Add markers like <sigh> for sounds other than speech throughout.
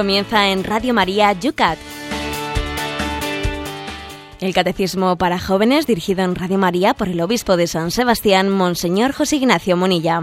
comienza en Radio María Yucat. El Catecismo para Jóvenes dirigido en Radio María por el Obispo de San Sebastián, Monseñor José Ignacio Monilla.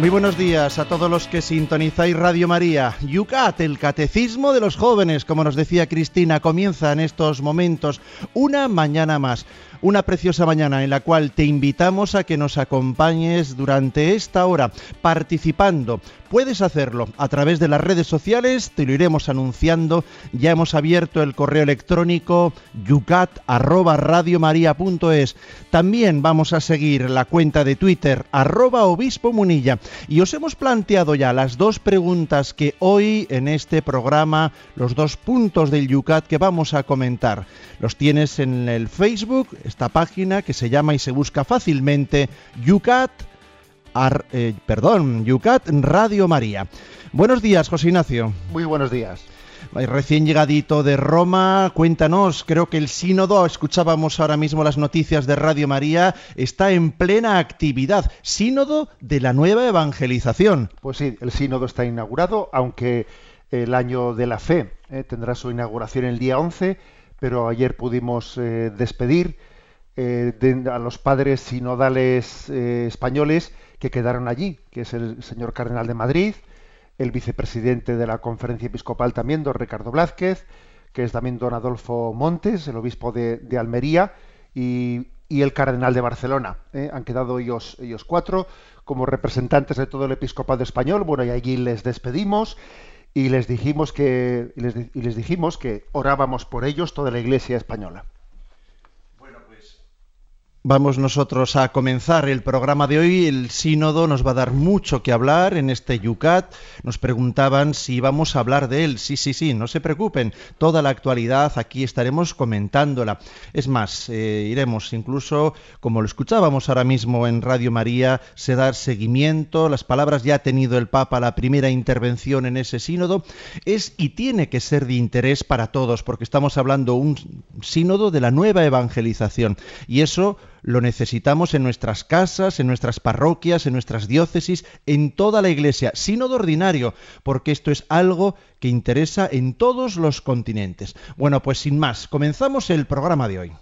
Muy buenos días a todos los que sintonizáis Radio María. Yucat, el catecismo de los jóvenes, como nos decía Cristina, comienza en estos momentos una mañana más. Una preciosa mañana en la cual te invitamos a que nos acompañes durante esta hora participando. Puedes hacerlo a través de las redes sociales, te lo iremos anunciando. Ya hemos abierto el correo electrónico yucat@radiomaria.es. También vamos a seguir la cuenta de Twitter arroba obispo munilla y os hemos planteado ya las dos preguntas que hoy en este programa, los dos puntos del Yucat que vamos a comentar. Los tienes en el Facebook, esta página que se llama y se busca fácilmente Yucat, eh, perdón, Yucat Radio María. Buenos días, José Ignacio. Muy buenos días. Recién llegadito de Roma, cuéntanos, creo que el sínodo, escuchábamos ahora mismo las noticias de Radio María, está en plena actividad. Sínodo de la nueva evangelización. Pues sí, el sínodo está inaugurado, aunque el año de la fe eh, tendrá su inauguración el día 11, pero ayer pudimos eh, despedir eh, a los padres sinodales españoles que quedaron allí, que es el señor cardenal de Madrid, el vicepresidente de la conferencia episcopal también, don Ricardo Blázquez, que es también don Adolfo Montes, el obispo de, Almería, y, el cardenal de Barcelona. ¿eh? Han quedado ellos, ellos cuatro como representantes de todo el episcopado español. Bueno, y allí les despedimos y les dijimos que, y les dijimos que orábamos por ellos toda la iglesia española. Vamos nosotros a comenzar el programa de hoy. El sínodo nos va a dar mucho que hablar en este Yucat. Nos preguntaban si íbamos a hablar de él. Sí, sí, sí, no se preocupen. Toda la actualidad aquí estaremos comentándola. Es más, eh, iremos incluso, como lo escuchábamos ahora mismo en Radio María, se da seguimiento. Las palabras ya ha tenido el Papa la primera intervención en ese sínodo. Es y tiene que ser de interés para todos, porque estamos hablando un sínodo de la nueva evangelización. Y eso lo necesitamos en nuestras casas, en nuestras parroquias, en nuestras diócesis, en toda la iglesia, sínodo ordinario, porque esto es algo que interesa en todos los continentes. Bueno, pues sin más, comenzamos el programa de hoy.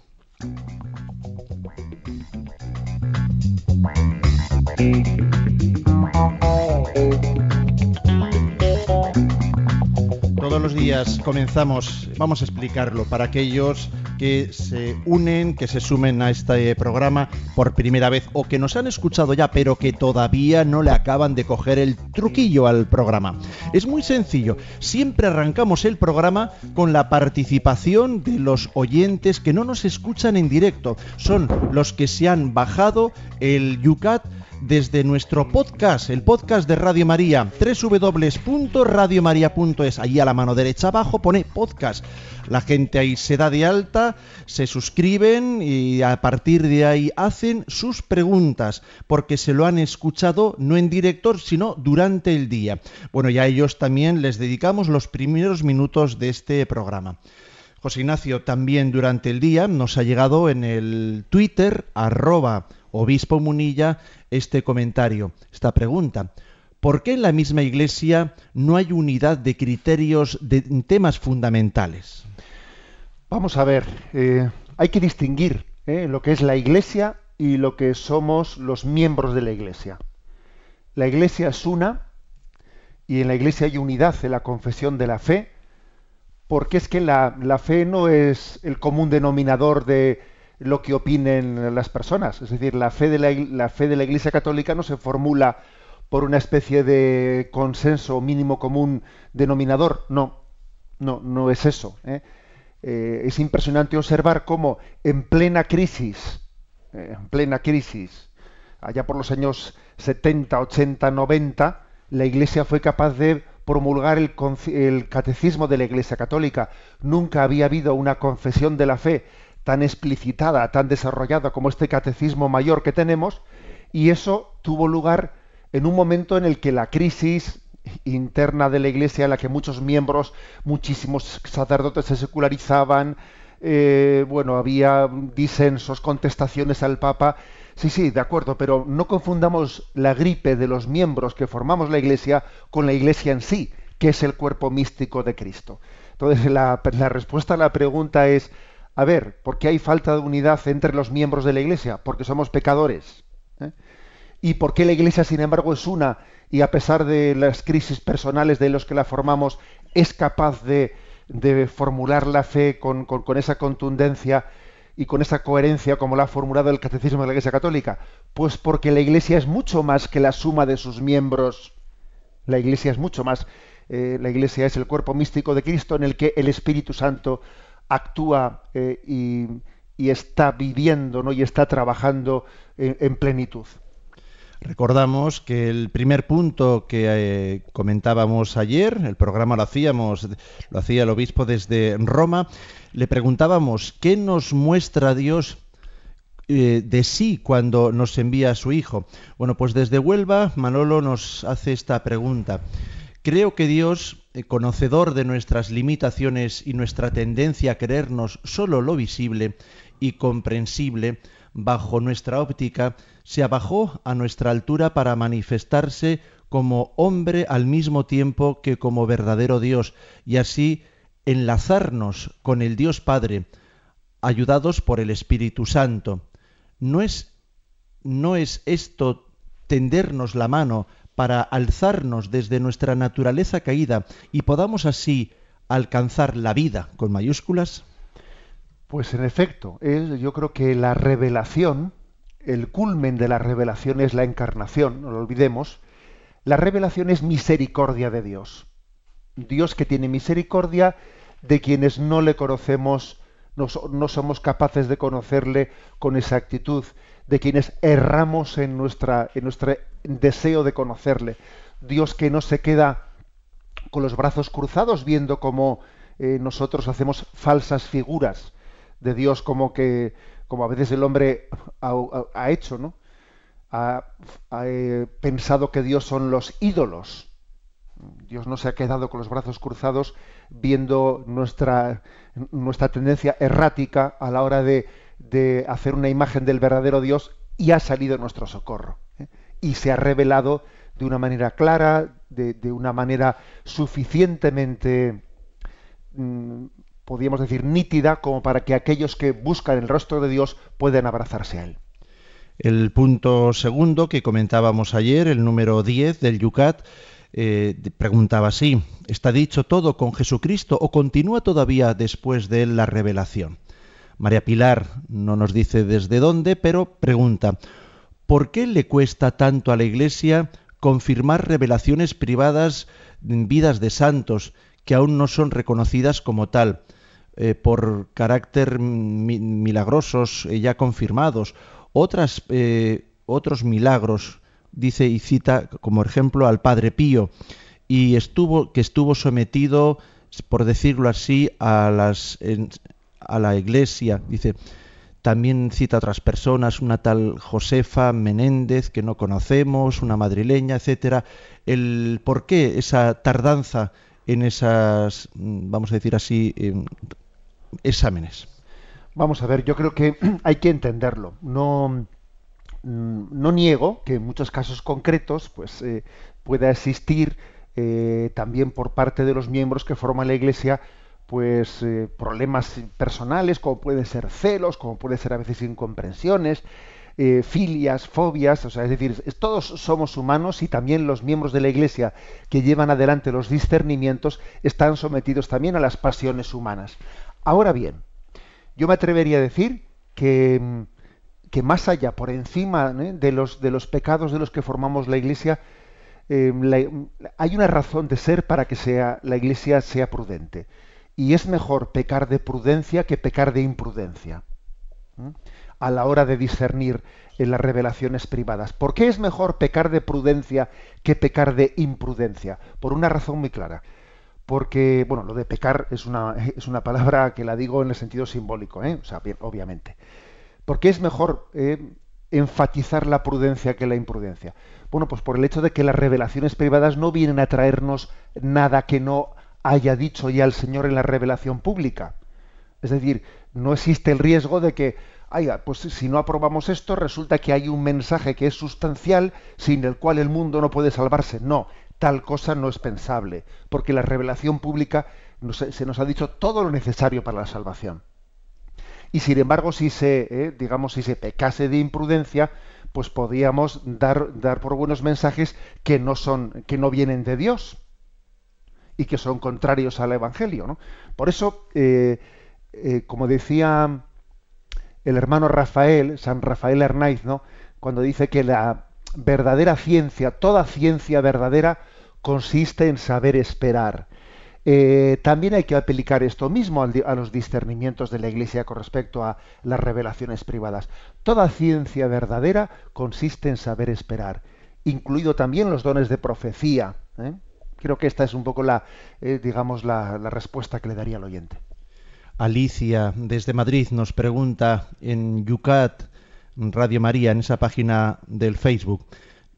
Todos los días comenzamos, vamos a explicarlo para aquellos que se unen, que se sumen a este programa por primera vez o que nos han escuchado ya pero que todavía no le acaban de coger el truquillo al programa. Es muy sencillo, siempre arrancamos el programa con la participación de los oyentes que no nos escuchan en directo, son los que se han bajado el Yucat desde nuestro podcast, el podcast de Radio María, www.radiomaria.es. Allí a la mano derecha abajo pone podcast. La gente ahí se da de alta, se suscriben y a partir de ahí hacen sus preguntas, porque se lo han escuchado no en directo, sino durante el día. Bueno, ya a ellos también les dedicamos los primeros minutos de este programa. José Ignacio, también durante el día nos ha llegado en el Twitter, arroba obispo Munilla, este comentario, esta pregunta. ¿Por qué en la misma Iglesia no hay unidad de criterios de temas fundamentales? Vamos a ver, eh, hay que distinguir eh, lo que es la Iglesia y lo que somos los miembros de la Iglesia. La Iglesia es una y en la Iglesia hay unidad en la confesión de la fe, porque es que la, fe no es el común denominador de lo que opinen las personas. Es decir, la fe de la, la fe de la Iglesia Católica no se formula por una especie de consenso mínimo común denominador. No, no, no es eso. ¿eh? Eh, es impresionante observar cómo en plena crisis, eh, en plena crisis, allá por los años 70, 80, 90, la Iglesia fue capaz de promulgar el, el, catecismo de la Iglesia Católica. Nunca había habido una confesión de la fe tan explicitada, tan desarrollada como este catecismo mayor que tenemos, y eso tuvo lugar en un momento en el que la crisis interna de la Iglesia en la que muchos miembros, muchísimos sacerdotes se secularizaban, eh, bueno, había disensos, contestaciones al Papa. Sí, sí, de acuerdo, pero no confundamos la gripe de los miembros que formamos la Iglesia con la Iglesia en sí, que es el cuerpo místico de Cristo. Entonces, la, respuesta a la pregunta es, a ver, ¿por qué hay falta de unidad entre los miembros de la Iglesia? Porque somos pecadores. ¿eh? ¿Y por qué la Iglesia, sin embargo, es una y a pesar de las crisis personales de los que la formamos, es capaz de, formular la fe con, esa contundencia y con esa coherencia como la ha formulado el Catecismo de la Iglesia Católica? Pues porque la Iglesia es mucho más que la suma de sus miembros. La Iglesia es mucho más. Eh, la Iglesia es el cuerpo místico de Cristo en el que el Espíritu Santo actúa eh, y, está viviendo ¿no? y está trabajando en plenitud. Recordamos que el primer punto que eh, comentábamos ayer, el programa lo hacíamos, lo hacía el obispo desde Roma, le preguntábamos qué nos muestra Dios eh, de sí cuando nos envía a su Hijo. Bueno, pues desde Huelva Manolo nos hace esta pregunta. Creo que Dios, eh, conocedor de nuestras limitaciones y nuestra tendencia a creernos solo lo visible y comprensible, bajo nuestra óptica, se abajó a nuestra altura para manifestarse como hombre al mismo tiempo que como verdadero Dios, y así enlazarnos con el Dios Padre, ayudados por el Espíritu Santo. ¿No es, no es esto tendernos la mano para alzarnos desde nuestra naturaleza caída y podamos así alcanzar la vida con mayúsculas? Pues en efecto, es, yo creo que la revelación, el culmen de la revelación es la encarnación, no lo olvidemos. La revelación es misericordia de Dios. Dios que tiene misericordia de quienes no le conocemos, no, somos capaces de conocerle con exactitud, de quienes erramos en nuestro deseo de conocerle. Dios que no se queda con los brazos cruzados viendo cómo eh, nosotros hacemos falsas figuras de Dios como que como a veces el hombre ha, hecho, ¿no? Ha, eh, pensado que Dios son los ídolos. Dios no se ha quedado con los brazos cruzados viendo nuestra, nuestra tendencia errática a la hora de, de hacer una imagen del verdadero Dios y ha salido nuestro socorro. ¿eh? Y se ha revelado de una manera clara, de, de una manera suficientemente mm, podríamos decir, nítida como para que aquellos que buscan el rostro de Dios puedan abrazarse a Él. El punto segundo que comentábamos ayer, el número 10 del Yucat, eh, preguntaba así, ¿está dicho todo con Jesucristo o continúa todavía después de él la revelación? María Pilar no nos dice desde dónde, pero pregunta, ¿por qué le cuesta tanto a la Iglesia confirmar revelaciones privadas en vidas de santos que aún no son reconocidas como tal? Eh, por carácter milagrosos eh, ya confirmados, otras, eh, otros milagros, dice y cita como ejemplo al Padre Pío, y estuvo, que estuvo sometido, por decirlo así, a, la iglesia, dice, también cita otras personas, una tal Josefa Menéndez que no conocemos, una madrileña, etcétera. El por qué esa tardanza en esas, vamos a decir así, exámenes. Vamos a ver, yo creo que <clears throat> hay que entenderlo. No, mm, no niego que en muchos casos concretos pues, eh, pueda existir eh, también por parte de los miembros que forman la Iglesia pues eh, problemas personales como pueden ser celos, como puede ser a veces incomprensiones, filias, fobias, o sea, es decir, todos somos humanos y también los miembros de la Iglesia que llevan adelante los discernimientos están sometidos también a las pasiones humanas. Ahora bien, yo me atrevería a decir que, que más allá, por encima ¿eh? de, los, de los pecados de los que formamos la Iglesia, eh, hay una razón de ser para que sea, la Iglesia sea prudente. Y es mejor pecar de prudencia que pecar de imprudencia a la hora de discernir en las revelaciones privadas. ¿Por qué es mejor pecar de prudencia que pecar de imprudencia? Por una razón muy clara porque, bueno, lo de pecar es una, <laughs> es una palabra que la digo en el sentido simbólico, ¿eh? o sea, bien, obviamente. Porque es mejor eh, enfatizar la prudencia que la imprudencia. Bueno, pues por el hecho de que las revelaciones privadas no vienen a traernos nada que no haya dicho ya el Señor en la revelación pública. Es decir, no existe el riesgo de que, pues si no aprobamos esto, resulta que hay un mensaje que es sustancial sin el cual el mundo no puede salvarse. No, tal cosa no es pensable, porque la revelación pública se nos ha dicho todo lo necesario para la salvación. Y sin embargo, si se, eh, digamos, si se pecase de imprudencia, pues podíamos dar, dar por buenos mensajes que no son, que no vienen de Dios y que son contrarios al Evangelio. ¿no? Por eso, eh, eh, como decía el hermano Rafael, San Rafael Hernáiz, ¿no? cuando dice que la verdadera ciencia, toda ciencia verdadera, consiste en saber esperar. Eh, también hay que aplicar esto mismo a los discernimientos de la Iglesia con respecto a las revelaciones privadas. Toda ciencia verdadera consiste en saber esperar, incluido también los dones de profecía. ¿eh? Creo que esta es un poco la, eh, digamos, la, la respuesta que le daría al oyente. Alicia desde Madrid nos pregunta en Yucat Radio María, en esa página del Facebook.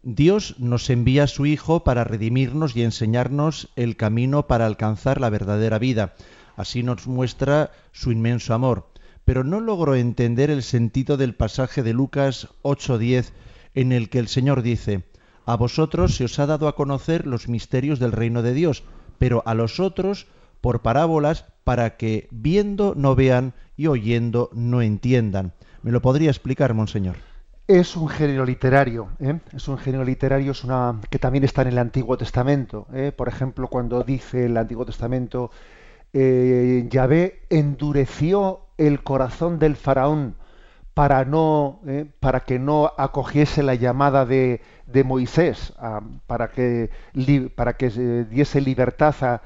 Dios nos envía a su Hijo para redimirnos y enseñarnos el camino para alcanzar la verdadera vida. Así nos muestra su inmenso amor. Pero no logro entender el sentido del pasaje de Lucas 8:10 en el que el Señor dice, A vosotros se os ha dado a conocer los misterios del reino de Dios, pero a los otros por parábolas para que viendo no vean y oyendo no entiendan. ¿Me lo podría explicar, monseñor? Es un género literario, ¿eh? es un género literario que también está en el Antiguo Testamento. ¿eh? Por ejemplo, cuando dice el Antiguo Testamento, eh, Yahvé endureció el corazón del faraón para, no, ¿eh? para que no acogiese la llamada de, de Moisés, para que, para que diese libertad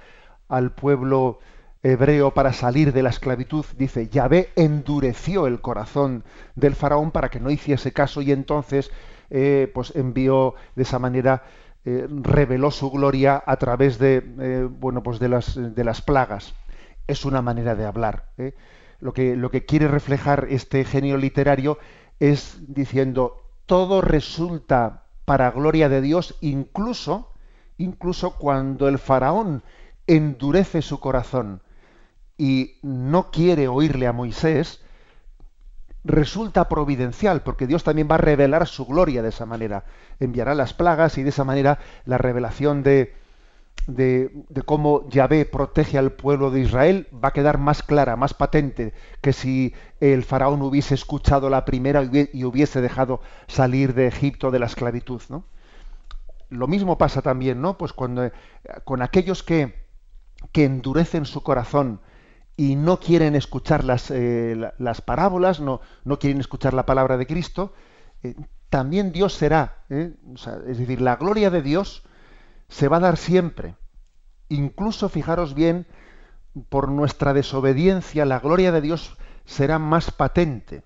al pueblo hebreo para salir de la esclavitud, dice, Yahvé endureció el corazón del faraón para que no hiciese caso y entonces eh, pues envió de esa manera, eh, reveló su gloria a través de, eh, bueno, pues de, las, de las plagas. Es una manera de hablar. Lo, que, lo que quiere reflejar este genio literario es diciendo, todo resulta para gloria de Dios, incluso, incluso cuando el faraón endurece su corazón y no quiere oírle a Moisés, resulta providencial, porque Dios también va a revelar su gloria de esa manera. Enviará las plagas y de esa manera la revelación de, de, cómo Yahvé protege al pueblo de Israel va a quedar más clara, más patente, que si el faraón hubiese escuchado la primera y hubiese dejado salir de Egipto de la esclavitud. ¿no? Lo mismo pasa también, ¿no? Pues cuando con aquellos que, que endurecen su corazón, y no quieren escuchar las, eh, las parábolas, no, no, quieren escuchar la palabra de Cristo, eh, también Dios será. ¿eh? es decir, la gloria de Dios se va a dar siempre. Incluso, fijaros bien, por nuestra desobediencia, la gloria de Dios será más patente,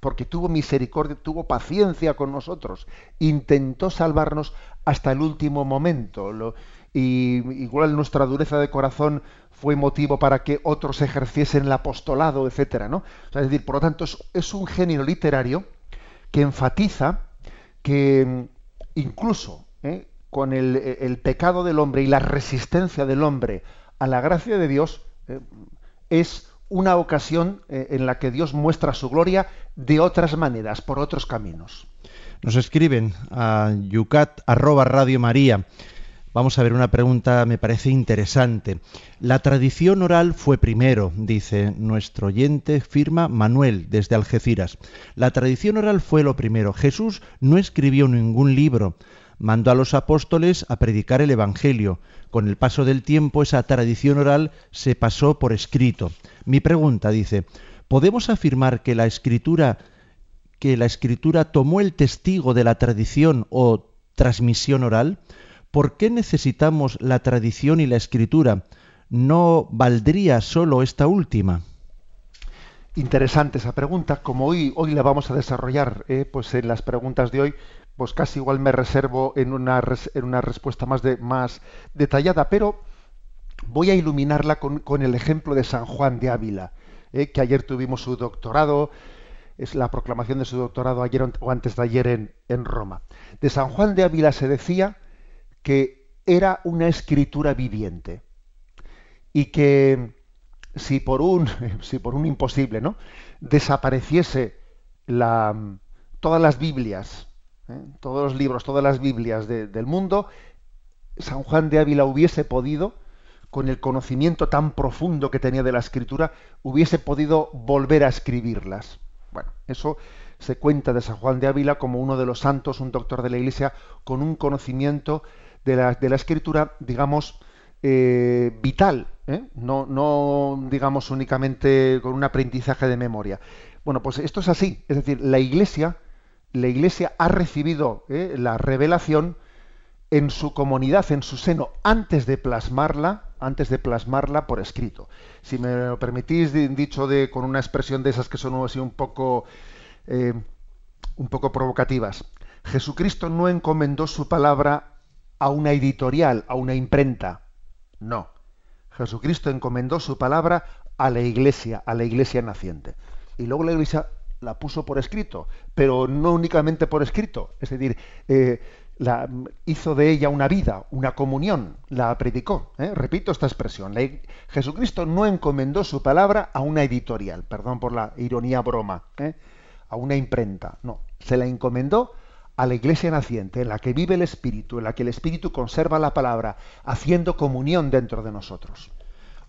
porque tuvo misericordia, tuvo paciencia con nosotros, intentó salvarnos hasta el último momento. y igual nuestra dureza de corazón fue motivo para que otros ejerciesen el apostolado, etcétera, ¿no? es decir, por lo tanto, es, un género literario que enfatiza que mm, incluso ¿eh? con el, pecado del hombre y la resistencia del hombre a la gracia de Dios, ¿eh? es una ocasión eh, en la que Dios muestra su gloria de otras maneras, por otros caminos. Nos escriben a yucat arroba radio maría. Vamos a ver una pregunta, me parece interesante. La tradición oral fue primero, dice nuestro oyente, firma Manuel desde Algeciras. La tradición oral fue lo primero. Jesús no escribió ningún libro, mandó a los apóstoles a predicar el Evangelio. Con el paso del tiempo esa tradición oral se pasó por escrito. Mi pregunta dice, ¿podemos afirmar que la escritura que la escritura tomó el testigo de la tradición o transmisión oral? ¿Por qué necesitamos la tradición y la escritura? ¿No valdría solo esta última? Interesante esa pregunta. Como hoy, hoy la vamos a desarrollar, eh, pues en las preguntas de hoy, pues casi igual me reservo en una, en una respuesta más, de, más detallada, pero voy a iluminarla con, el ejemplo de San Juan de Ávila, eh, que ayer tuvimos su doctorado, es la proclamación de su doctorado ayer o antes de ayer en, en Roma. De San Juan de Ávila se decía que era una escritura viviente y que si por un, <laughs> si por un imposible, ¿no? desapareciese la, todas las Biblias, ¿eh? todos los libros, todas las Biblias del mundo, San Juan de Ávila hubiese podido, con el conocimiento tan profundo que tenía de la escritura, hubiese podido volver a escribirlas. Bueno, eso se cuenta de San Juan de Ávila como uno de los santos, un doctor de la Iglesia, con un conocimiento de la, de la escritura, digamos, eh, vital, ¿eh? no, no, digamos, únicamente con un aprendizaje de memoria. Bueno, pues esto es así, es decir, la Iglesia, la Iglesia ha recibido ¿eh? la revelación en su comunidad, en su seno, antes de plasmarla, antes de plasmarla por escrito. Si me lo permitís, dicho de, con una expresión de esas que son así un poco, un poco provocativas. Jesucristo no encomendó su palabra a una editorial, a una imprenta. No. Jesucristo encomendó su palabra a la iglesia, a la iglesia naciente. Y luego la iglesia la puso por escrito, pero no únicamente por escrito. Es decir, eh, la, hizo de ella una vida, una comunión, la predicó. ¿eh? Repito esta expresión. Jesucristo no encomendó su palabra a una editorial, perdón por la ironía broma, ¿eh? a una imprenta. No, se la encomendó a la iglesia naciente, en la que vive el Espíritu, en la que el Espíritu conserva la palabra, haciendo comunión dentro de nosotros.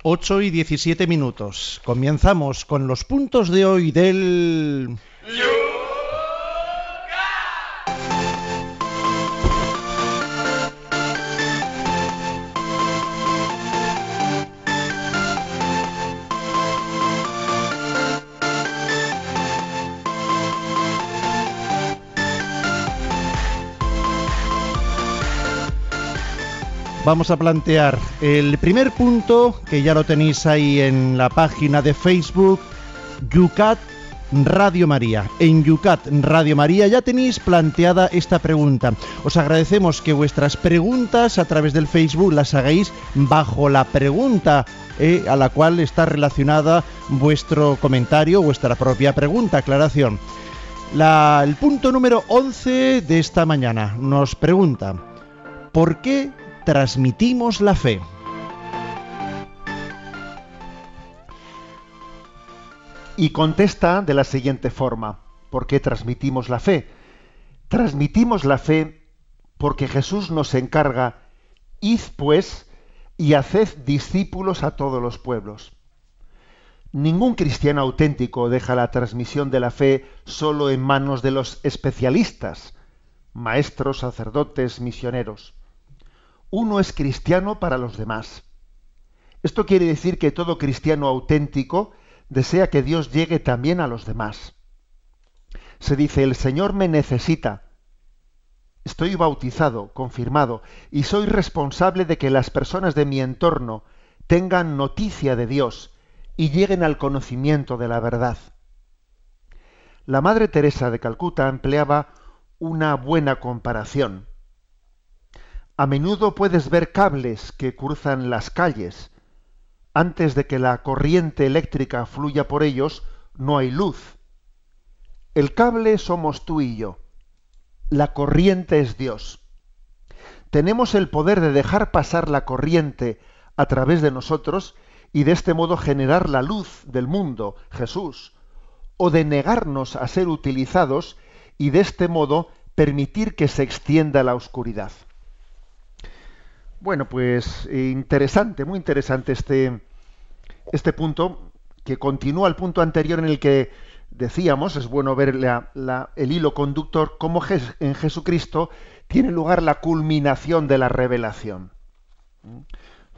8 y 17 minutos. Comenzamos con los puntos de hoy del... vamos a plantear el primer punto, que ya lo tenéis ahí en la página de Facebook, Yucat Radio María. En Yucat Radio María ya tenéis planteada esta pregunta. Os agradecemos que vuestras preguntas a través del Facebook las hagáis bajo la pregunta eh, a la cual está relacionada vuestro comentario, vuestra propia pregunta, aclaración. el punto número 11 de esta mañana nos pregunta, ¿por qué transmitimos la fe. Y contesta de la siguiente forma, ¿por qué transmitimos la fe? Transmitimos la fe porque Jesús nos encarga, id pues y haced discípulos a todos los pueblos. Ningún cristiano auténtico deja la transmisión de la fe solo en manos de los especialistas, maestros, sacerdotes, misioneros uno es cristiano para los demás. Esto quiere decir que todo cristiano auténtico desea que Dios llegue también a los demás. Se dice, el Señor me necesita. Estoy bautizado, confirmado, y soy responsable de que las personas de mi entorno tengan noticia de Dios y lleguen al conocimiento de la verdad. La Madre Teresa de Calcuta empleaba una buena comparación. A menudo puedes ver cables que cruzan las calles. Antes de que la corriente eléctrica fluya por ellos, no hay luz. El cable somos tú y yo. La corriente es Dios. Tenemos el poder de dejar pasar la corriente a través de nosotros y de este modo generar la luz del mundo, Jesús, o de negarnos a ser utilizados y de este modo permitir que se extienda la oscuridad. Bueno, pues eh, interesante, muy interesante este, este punto, que continúa el punto anterior en el que decíamos, es bueno ver el hilo conductor, cómo en Jesucristo tiene lugar la culminación de la revelación.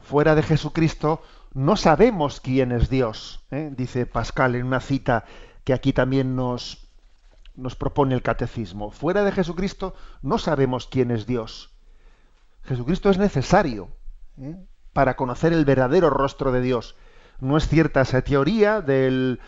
Fuera de Jesucristo no sabemos quién es Dios, ¿eh? dice Pascal en una cita que aquí también nos, nos propone el catecismo. Fuera de Jesucristo no sabemos quién es Dios. Jesucristo es necesario ¿eh? para conocer el verdadero rostro de Dios. No es cierta esa teoría del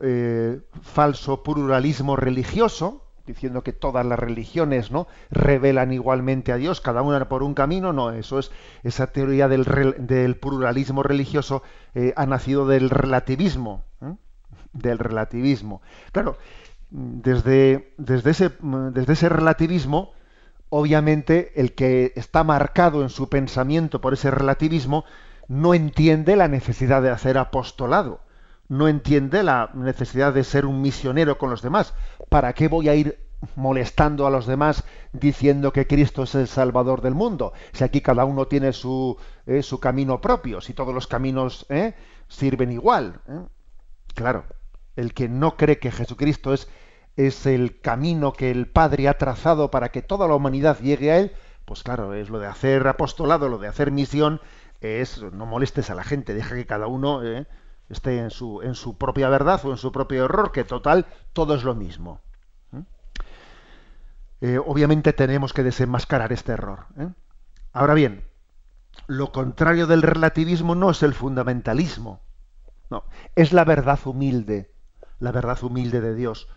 eh, falso pluralismo religioso, diciendo que todas las religiones no revelan igualmente a Dios, cada una por un camino, no, eso es esa teoría del, pluralismo religioso eh, ha nacido del relativismo, del relativismo. Claro, desde, desde, ese, desde ese relativismo obviamente el que está marcado en su pensamiento por ese relativismo no entiende la necesidad de hacer apostolado, no entiende la necesidad de ser un misionero con los demás. ¿Para qué voy a ir molestando a los demás diciendo que Cristo es el Salvador del mundo? Si aquí cada uno tiene su, eh, su camino propio, si todos los caminos eh, sirven igual. Eh. Claro, el que no cree que Jesucristo es, es el camino que el Padre ha trazado para que toda la humanidad llegue a Él, pues claro, es lo de hacer apostolado, lo de hacer misión, es no molestes a la gente, deja que cada uno eh, esté en su, en su propia verdad o en su propio error, que total, todo es lo mismo. ¿Mm? Eh, obviamente tenemos que desenmascarar este error. ¿eh? Ahora bien, lo contrario del relativismo no es el fundamentalismo, no, es la verdad humilde, la verdad humilde de Dios.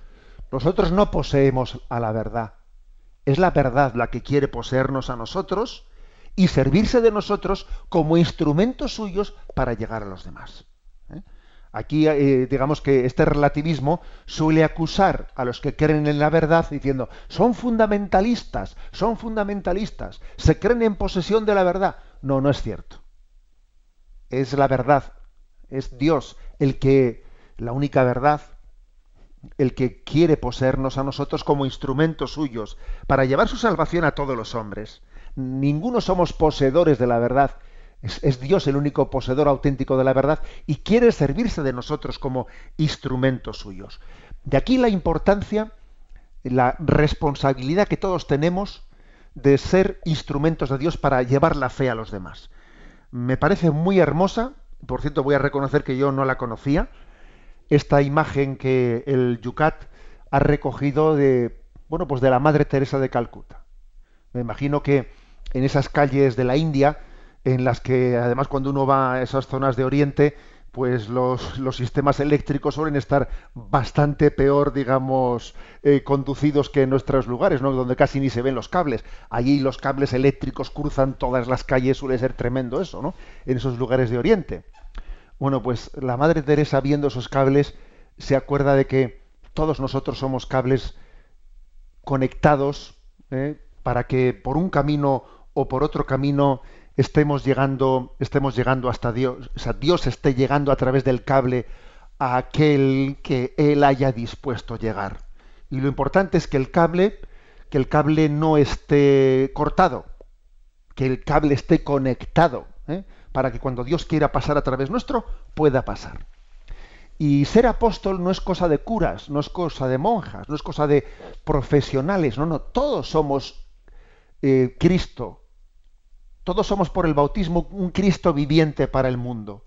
Nosotros no poseemos a la verdad, es la verdad la que quiere poseernos a nosotros y servirse de nosotros como instrumentos suyos para llegar a los demás. ¿eh? Aquí, eh, digamos que este relativismo suele acusar a los que creen en la verdad diciendo, son fundamentalistas, son fundamentalistas, se creen en posesión de la verdad. No, no es cierto. Es la verdad, es Dios el que, la única verdad, el que quiere poseernos a nosotros como instrumentos suyos para llevar su salvación a todos los hombres. Ninguno somos poseedores de la verdad. Es, Dios el único poseedor auténtico de la verdad y quiere servirse de nosotros como instrumentos suyos. De aquí la importancia, la responsabilidad que todos tenemos de ser instrumentos de Dios para llevar la fe a los demás. Me parece muy hermosa, por cierto voy a reconocer que yo no la conocía, esta imagen que el Yucat ha recogido de, bueno, pues de la Madre Teresa de Calcuta. Me imagino que en esas calles de la India, en las que además cuando uno va a esas zonas de Oriente, pues los, sistemas eléctricos suelen estar bastante peor, digamos, eh, conducidos que en nuestros lugares, ¿no? donde casi ni se ven los cables. Allí los cables eléctricos cruzan todas las calles, suele ser tremendo eso, ¿no? En esos lugares de Oriente. Bueno, pues la Madre Teresa viendo esos cables se acuerda de que todos nosotros somos cables conectados ¿eh? para que por un camino o por otro camino estemos llegando, estemos llegando hasta Dios, o sea, Dios esté llegando a través del cable a aquel que Él haya dispuesto llegar. Y lo importante es que el cable, que el cable no esté cortado, que el cable esté conectado. ¿eh? Para que cuando Dios quiera pasar a través nuestro, pueda pasar. Y ser apóstol no es cosa de curas, no es cosa de monjas, no es cosa de profesionales, no, no, todos somos eh, Cristo, todos somos por el bautismo un Cristo viviente para el mundo.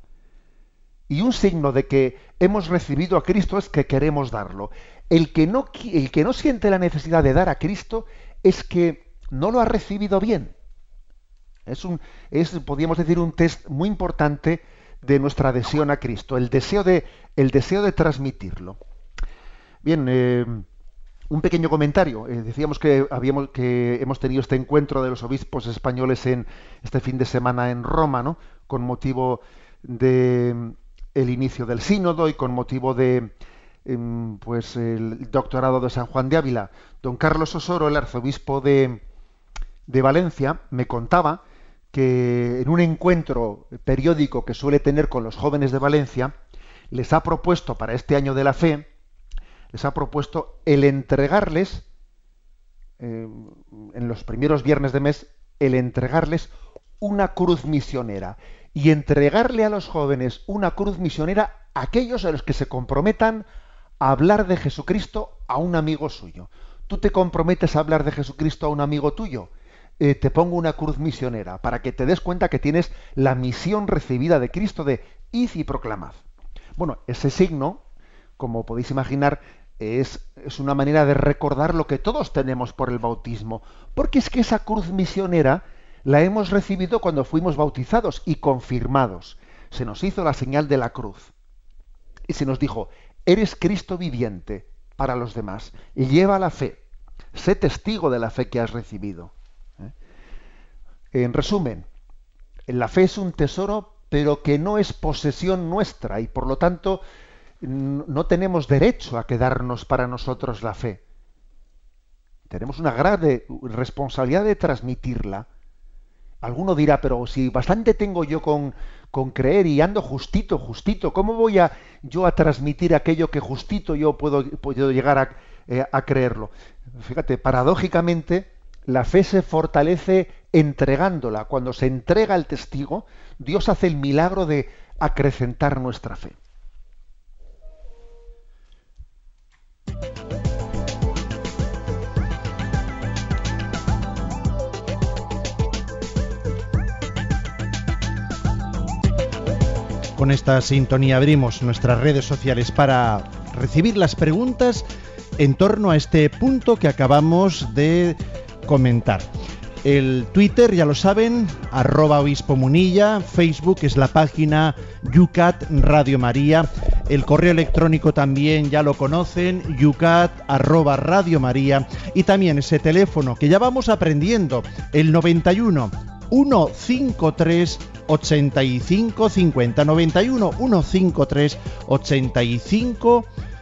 Y un signo de que hemos recibido a Cristo es que queremos darlo. El que no, el que no siente la necesidad de dar a Cristo es que no lo ha recibido bien. Es, un, es, podríamos decir, un test muy importante de nuestra adhesión a Cristo, el deseo de, el deseo de transmitirlo. Bien, eh, un pequeño comentario. Eh, decíamos que, habíamos, que hemos tenido este encuentro de los obispos españoles en este fin de semana en Roma, ¿no? con motivo de el inicio del sínodo y con motivo de em, pues el doctorado de San Juan de Ávila. Don Carlos Osoro, el arzobispo de, de Valencia, me contaba que en un encuentro periódico que suele tener con los jóvenes de Valencia, les ha propuesto para este año de la fe, les ha propuesto el entregarles, eh, en los primeros viernes de mes, el entregarles una cruz misionera. Y entregarle a los jóvenes una cruz misionera a aquellos a los que se comprometan a hablar de Jesucristo a un amigo suyo. ¿Tú te comprometes a hablar de Jesucristo a un amigo tuyo? Eh, te pongo una cruz misionera, para que te des cuenta que tienes la misión recibida de Cristo de id y proclamad. Bueno, ese signo, como podéis imaginar, es, es, una manera de recordar lo que todos tenemos por el bautismo, porque es que esa cruz misionera la hemos recibido cuando fuimos bautizados y confirmados. Se nos hizo la señal de la cruz. Y se nos dijo, eres Cristo viviente para los demás, lleva la fe, sé testigo de la fe que has recibido. En resumen, la fe es un tesoro, pero que no es posesión nuestra y por lo tanto no tenemos derecho a quedarnos para nosotros la fe. Tenemos una grave responsabilidad de transmitirla. Alguno dirá, pero si bastante tengo yo con, creer y ando justito, justito, ¿cómo voy a yo a transmitir aquello que justito yo puedo, puedo llegar a, eh, a creerlo? Fíjate, paradójicamente, la fe se fortalece entregándola. Cuando se entrega el testigo, Dios hace el milagro de acrecentar nuestra fe. Con esta sintonía abrimos nuestras redes sociales para recibir las preguntas en torno a este punto que acabamos de comentar. El Twitter, ya lo saben, arroba obispo munilla, Facebook es la página Yucat Radio María, el correo electrónico también ya lo conocen, yucat arroba Radio María, y también ese teléfono que ya vamos aprendiendo, el 91 153 85 50 91 153 85 50.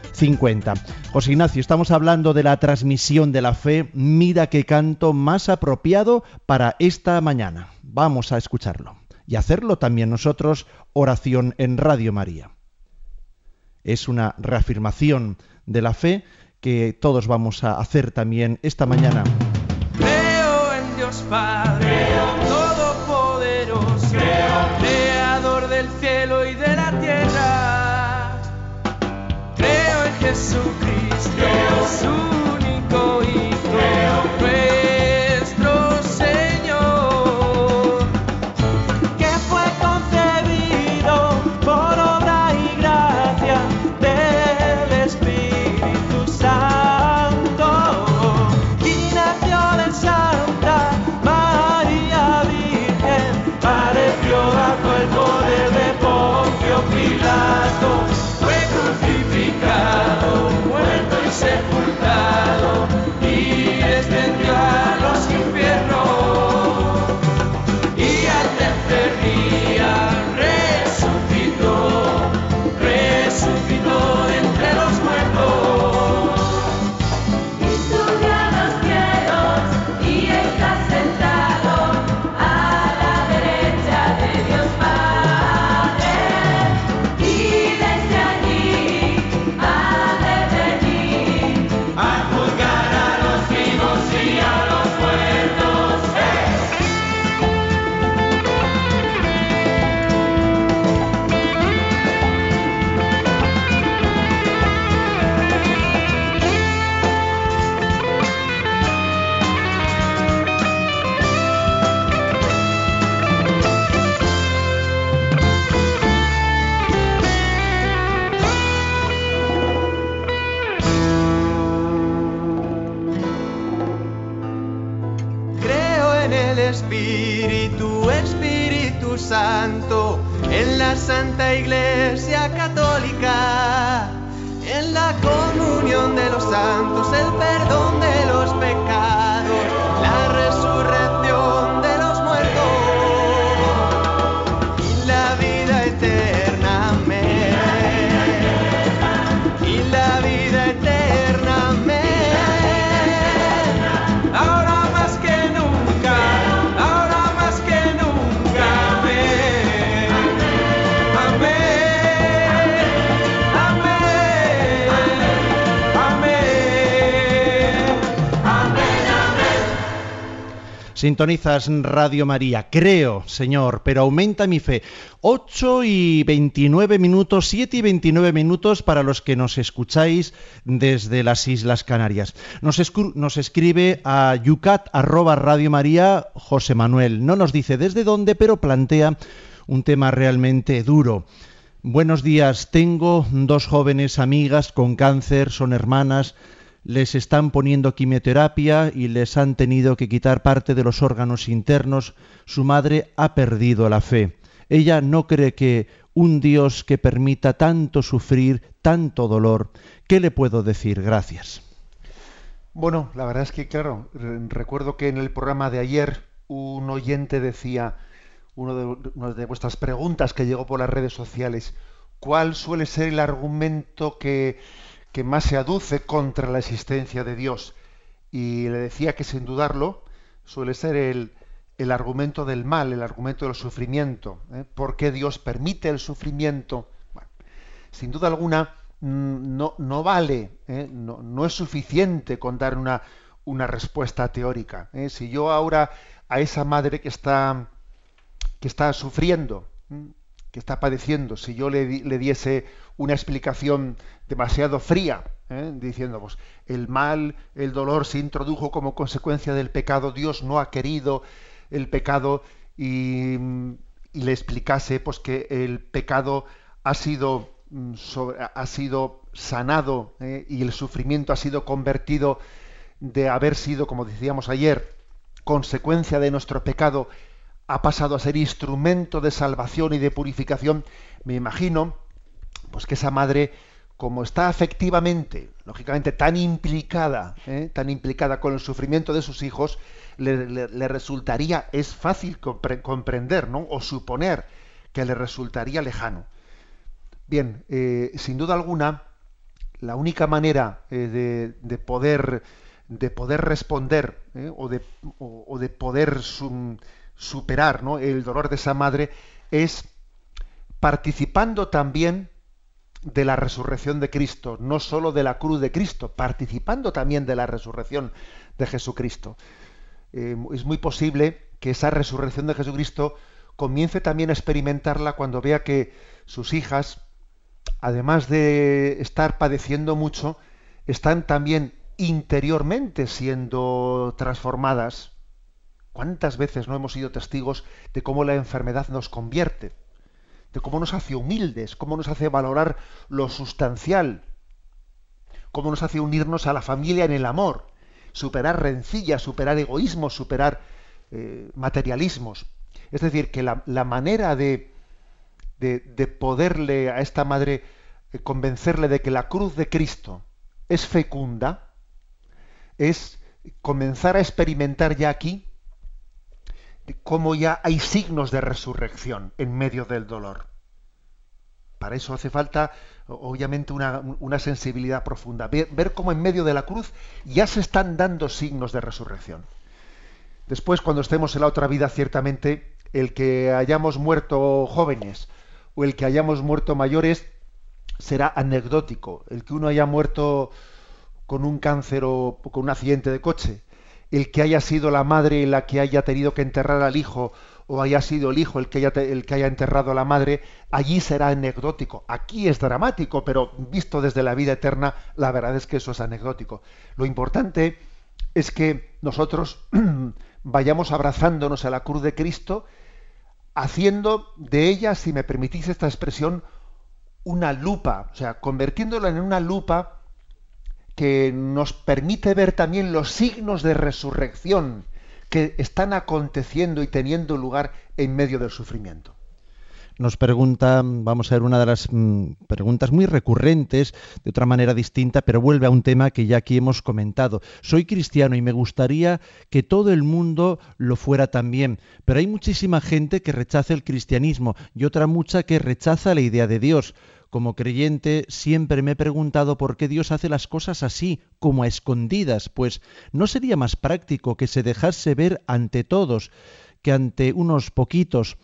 José Ignacio, estamos hablando de la transmisión de la fe. Mira qué canto más apropiado para esta mañana. Vamos a escucharlo y hacerlo también nosotros, oración en Radio María. Es una reafirmación de la fe que todos vamos a hacer también esta mañana. Creo en Dios Padre, Creo en Jesucristo, Sintonizas Radio María. Creo, Señor, pero aumenta mi fe. 8 y 29 minutos, 7 y 29 minutos para los que nos escucháis desde las Islas Canarias. Nos, escribe a yucat Radio María José Manuel. No nos dice desde dónde, pero plantea un tema realmente duro. Buenos días, tengo dos jóvenes amigas con cáncer, son hermanas, les están poniendo quimioterapia y les han tenido que quitar parte de los órganos internos. Su madre ha perdido la fe. Ella no cree que un Dios que permita tanto sufrir, tanto dolor. ¿Qué le puedo decir? Gracias. Bueno, la verdad es que, claro, re- recuerdo que en el programa de ayer un oyente decía, uno de, una de vuestras preguntas que llegó por las redes sociales, ¿cuál suele ser el argumento que, que más se aduce contra la existencia de Dios? Y le decía que sin dudarlo suele ser el, el argumento del mal, el argumento del sufrimiento. ¿eh? ¿Por qué Dios permite el sufrimiento? Sin duda alguna, mm, no, no vale, ¿eh? no, no es suficiente con dar una, una respuesta teórica. ¿eh? Si yo ahora a esa madre que está, que está sufriendo. Que está padeciendo, si yo le, di- le diese una explicación demasiado fría, ¿eh? diciendo, pues, el mal, el dolor se introdujo como consecuencia del pecado, Dios no ha querido el pecado y, y le explicase pues que el pecado ha sido mm, ha sido sanado ¿eh? y el sufrimiento ha sido convertido de haber sido, como decíamos ayer, consecuencia de nuestro pecado, ha pasado a ser instrumento de salvación y de purificación, me imagino pues que esa madre, como está afectivamente, lógicamente, tan implicada, ¿eh? tan implicada con el sufrimiento de sus hijos, le, resultaría, es fácil compre- comprender, ¿no? O suponer que le resultaría lejano. Bien, eh, sin duda alguna, la única manera eh, de, de poder de poder responder o, de, o de poder sum- superar ¿no? el dolor de esa madre es participando también de la resurrección de Cristo, no sólo de la cruz de Cristo, participando también de la resurrección de Jesucristo. Eh, es muy posible que esa resurrección de Jesucristo comience también a experimentarla cuando vea que sus hijas, además de estar padeciendo mucho, están también interiormente siendo transformadas. ¿Cuántas veces no hemos sido testigos de cómo la enfermedad nos convierte? de cómo nos hace humildes, cómo nos hace valorar lo sustancial, cómo nos hace unirnos a la familia en el amor, superar rencillas, superar egoísmos, superar eh, materialismos. Es decir, que la, manera de, de, de poderle a esta madre eh, convencerle de que la cruz de Cristo es fecunda, es comenzar a experimentar ya aquí cómo ya hay signos de resurrección en medio del dolor. Para eso hace falta, obviamente, una, una sensibilidad profunda. Ver, ver cómo en medio de la cruz ya se están dando signos de resurrección. Después, cuando estemos en la otra vida, ciertamente, el que hayamos muerto jóvenes o el que hayamos muerto mayores será anecdótico. El que uno haya muerto con un cáncer o con un accidente de coche, el que haya sido la madre la que haya tenido que enterrar al hijo o haya sido el hijo el que haya, el que haya enterrado a la madre, allí será anecdótico. Aquí es dramático, pero visto desde la vida eterna, la verdad es que eso es anecdótico. Lo importante es que nosotros <clears throat> vayamos abrazándonos a la cruz de Cristo, haciendo de ella, si me permitís esta expresión, una lupa, o sea, convirtiéndola en una lupa que nos permite ver también los signos de resurrección que están aconteciendo y teniendo lugar en medio del sufrimiento. Nos pregunta, vamos a ver una de las mm, preguntas muy recurrentes, de otra manera distinta, pero vuelve a un tema que ya aquí hemos comentado. Soy cristiano y me gustaría que todo el mundo lo fuera también, pero hay muchísima gente que rechaza el cristianismo y otra mucha que rechaza la idea de Dios. Como creyente siempre me he preguntado por qué Dios hace las cosas así, como a escondidas, pues ¿no sería más práctico que se dejase ver ante todos que ante unos poquitos?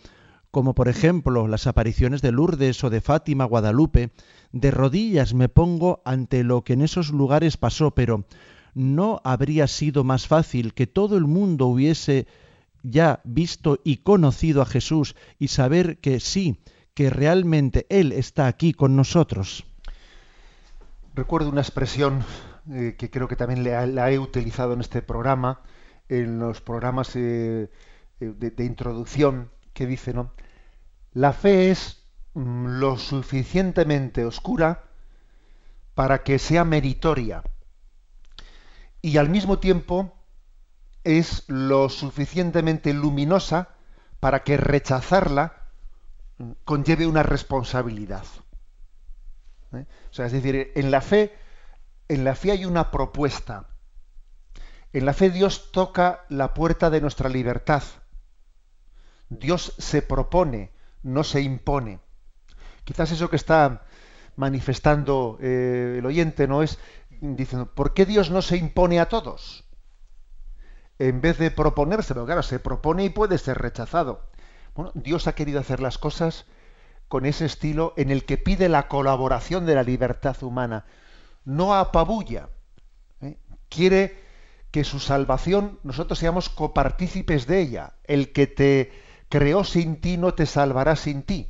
como por ejemplo las apariciones de Lourdes o de Fátima, Guadalupe, de rodillas me pongo ante lo que en esos lugares pasó, pero ¿no habría sido más fácil que todo el mundo hubiese ya visto y conocido a Jesús y saber que sí, que realmente Él está aquí con nosotros? Recuerdo una expresión eh, que creo que también la, he utilizado en este programa, en los programas eh, eh, de, de introducción, que dice, ¿no? La fe es mm, lo suficientemente oscura para que sea meritoria y al mismo tiempo es lo suficientemente luminosa para que rechazarla conlleve una responsabilidad. ¿eh? O sea, es decir, en la fe, en la fe hay una propuesta. En la fe Dios toca la puerta de nuestra libertad. Dios se propone, no se impone. Quizás eso que está manifestando eh, el oyente no es diciendo, ¿por qué Dios no se impone a todos? en vez de proponérselo, claro, se propone y puede ser rechazado. Dios ha querido hacer las cosas con ese estilo en el que pide la colaboración de la libertad humana, no apabulla. ¿eh? Quiere que su salvación nosotros seamos copartícipes de ella. El que te creó sin ti no te salvará sin ti.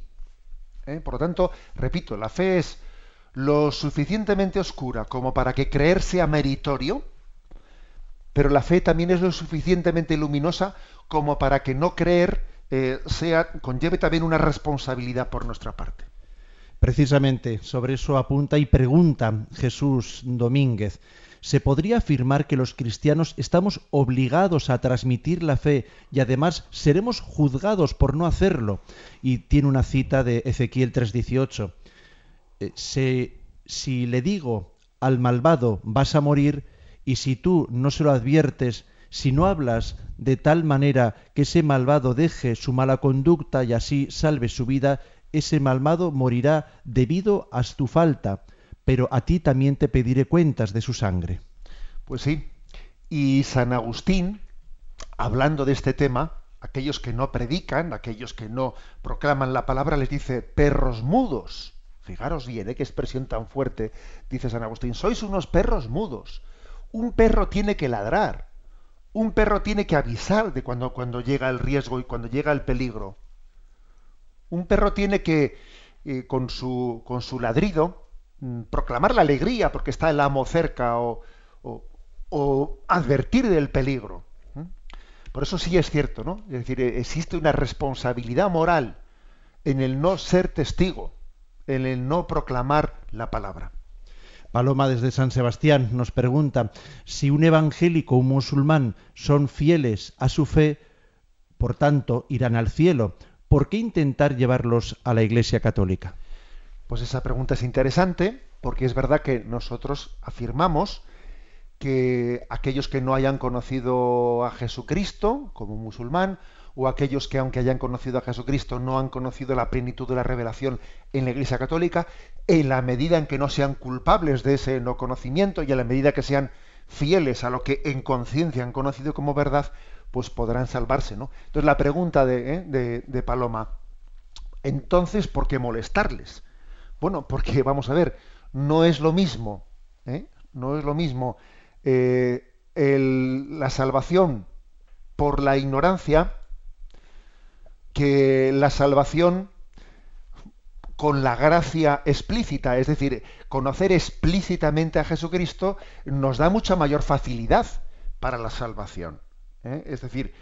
¿eh? Por lo tanto, repito, la fe es lo suficientemente oscura como para que creer sea meritorio, pero la fe también es lo suficientemente luminosa como para que no creer eh, sea conlleve también una responsabilidad por nuestra parte. Precisamente sobre eso apunta y pregunta Jesús Domínguez. ¿Se podría afirmar que los cristianos estamos obligados a transmitir la fe y además seremos juzgados por no hacerlo? Y tiene una cita de Ezequiel 3:18. Eh, si le digo al malvado vas a morir y si tú no se lo adviertes, si no hablas de tal manera que ese malvado deje su mala conducta y así salve su vida, ese malvado morirá debido a tu falta, pero a ti también te pediré cuentas de su sangre. Pues sí. Y San Agustín, hablando de este tema, aquellos que no predican, aquellos que no proclaman la palabra, les dice perros mudos. Fijaros bien, ¿eh? qué expresión tan fuerte, dice San Agustín. Sois unos perros mudos. Un perro tiene que ladrar. Un perro tiene que avisar de cuando, cuando llega el riesgo y cuando llega el peligro. Un perro tiene que, eh, con, su, con su ladrido, mm, proclamar la alegría porque está el amo cerca o, o- advertir del peligro. Por eso sí es cierto, ¿no? Es decir, eh, existe una responsabilidad moral en el no ser testigo, en el no proclamar la palabra. Paloma desde San Sebastián nos pregunta si un evangélico o un musulmán son fieles a su fe, por tanto irán al cielo. ¿Por qué intentar llevarlos a la Iglesia Católica? Pues esa pregunta es interesante porque es verdad que nosotros afirmamos que aquellos que no hayan conocido a Jesucristo como musulmán o aquellos que aunque hayan conocido a Jesucristo no han conocido la plenitud de la revelación en la Iglesia Católica, en la medida en que no sean culpables de ese no conocimiento y en la medida que sean fieles a lo que en conciencia han conocido como verdad, pues podrán salvarse, ¿no? Entonces la pregunta de, ¿eh? de- de Paloma, entonces, ¿por qué molestarles? Bueno, porque <laughs> vamos a ver, no es lo mismo, ¿eh? no es lo mismo eh, el- la salvación por la ignorancia que la salvación con la gracia explícita, es decir, conocer explícitamente a Jesucristo nos da mucha mayor facilidad para la salvación. ¿eh? Es decir,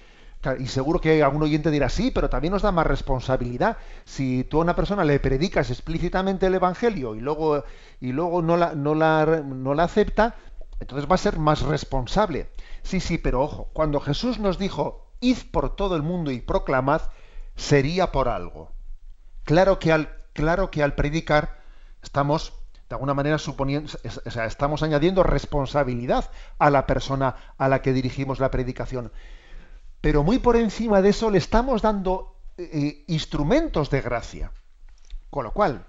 y seguro que algún oyente dirá, sí, pero también nos da más responsabilidad. Si tú a una persona le predicas explícitamente el Evangelio y luego, y luego no, la, no, la, no la acepta, entonces va a ser más responsable. Sí, sí, pero ojo, cuando Jesús nos dijo, id por todo el mundo y proclamad, sería por algo. Claro que al, claro que al predicar estamos de alguna manera suponiendo, o sea, estamos añadiendo responsabilidad a la persona a la que dirigimos la predicación. Pero muy por encima de eso le estamos dando eh, instrumentos de gracia. Con lo cual,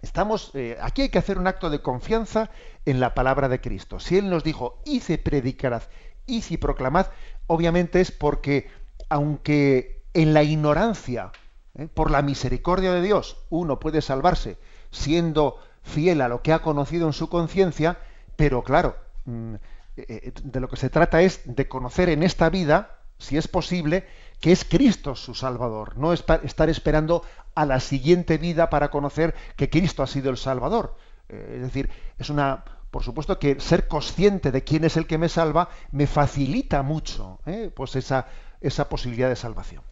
estamos, eh, aquí hay que hacer un acto de confianza en la palabra de Cristo. Si Él nos dijo, hice predicarad, hice proclamad, obviamente es porque, aunque en la ignorancia, ¿eh? por la misericordia de Dios, uno puede salvarse siendo fiel a lo que ha conocido en su conciencia, pero claro, mm, eh, de lo que se trata es de conocer en esta vida, si es posible, que es Cristo su Salvador, no estar esperando a la siguiente vida para conocer que Cristo ha sido el Salvador. Eh, es decir, es una, por supuesto que ser consciente de quién es el que me salva me facilita mucho, ¿eh? pues esa, esa posibilidad de salvación.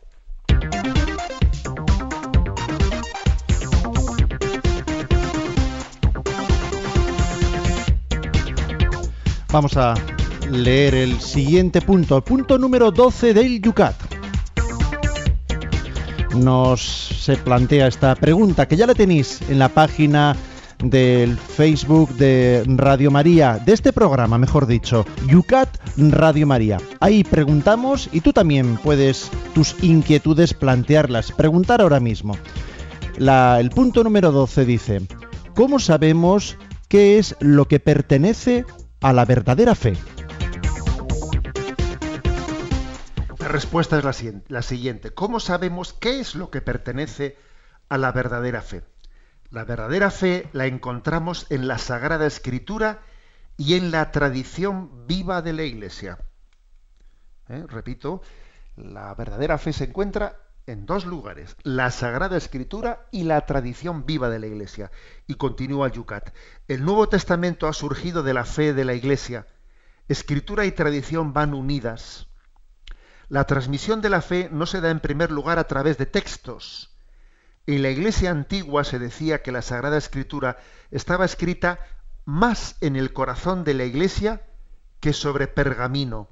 Vamos a leer el siguiente punto, punto número 12 del Yucat. Nos se plantea esta pregunta que ya la tenéis en la página del Facebook de Radio María, de este programa, mejor dicho, Yucat Radio María. Ahí preguntamos y tú también puedes tus inquietudes plantearlas, preguntar ahora mismo. La- el punto número 12 dice, ¿cómo sabemos qué es lo que pertenece a la verdadera fe? respuesta es la, la siguiente. ¿Cómo sabemos qué es lo que pertenece a la verdadera fe? La verdadera fe la encontramos en la Sagrada Escritura y en la tradición viva de la Iglesia. ¿Eh? Repito, la verdadera fe se encuentra en dos lugares, la Sagrada Escritura y la tradición viva de la Iglesia. Y continúa Yucat. El Nuevo Testamento ha surgido de la fe de la Iglesia. Escritura y tradición van unidas. La transmisión de la fe no se da en primer lugar a través de textos. En la Iglesia antigua se decía que la Sagrada Escritura estaba escrita más en el corazón de la Iglesia que sobre pergamino.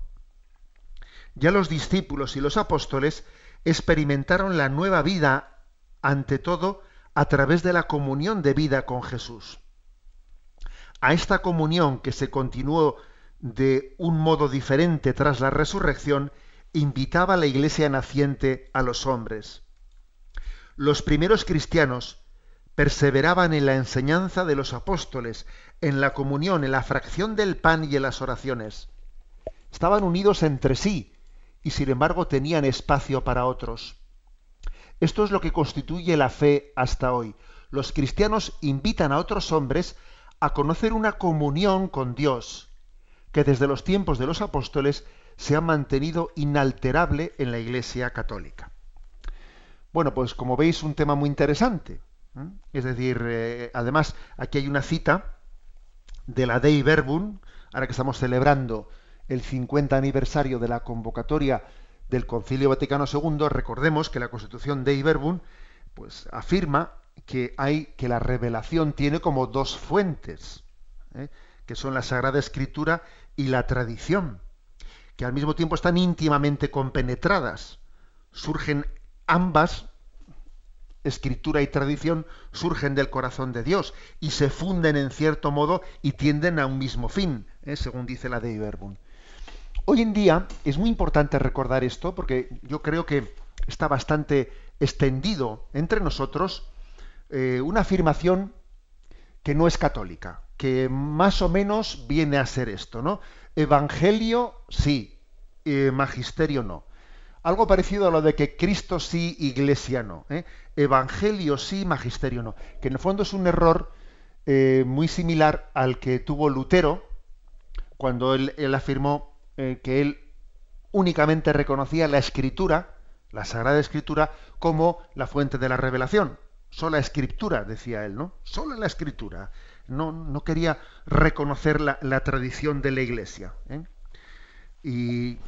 Ya los discípulos y los apóstoles experimentaron la nueva vida, ante todo, a través de la comunión de vida con Jesús. A esta comunión que se continuó de un modo diferente tras la resurrección, invitaba la iglesia naciente a los hombres. Los primeros cristianos perseveraban en la enseñanza de los apóstoles, en la comunión, en la fracción del pan y en las oraciones. Estaban unidos entre sí y sin embargo tenían espacio para otros. Esto es lo que constituye la fe hasta hoy. Los cristianos invitan a otros hombres a conocer una comunión con Dios, que desde los tiempos de los apóstoles se ha mantenido inalterable en la Iglesia católica. Bueno, pues como veis, un tema muy interesante. ¿eh? Es decir, eh, además, aquí hay una cita de la Dei Verbum, ahora que estamos celebrando el 50 aniversario de la convocatoria del Concilio Vaticano II, recordemos que la Constitución Dei Verbum pues, afirma que hay que la revelación tiene como dos fuentes, ¿eh? que son la Sagrada Escritura y la tradición, que al mismo tiempo están íntimamente compenetradas. Surgen ambas, escritura y tradición, surgen del corazón de Dios y se funden en cierto modo y tienden a un mismo fin, ¿eh? según dice la Dei Verbum. Hoy en día es muy importante recordar esto porque yo creo que está bastante extendido entre nosotros eh, una afirmación que no es católica, que más o menos viene a ser esto, ¿no? Evangelio sí, eh, magisterio no. Algo parecido a lo de que Cristo sí, Iglesia no. ¿eh? Evangelio sí, magisterio no. Que en el fondo es un error eh, muy similar al que tuvo Lutero cuando él, afirmó eh, que él únicamente reconocía la Escritura, la Sagrada Escritura, como la fuente de la revelación. Sola Escritura, decía él, ¿no? Solo la Escritura. No, no quería reconocer la, la tradición de la Iglesia. ¿eh? Y,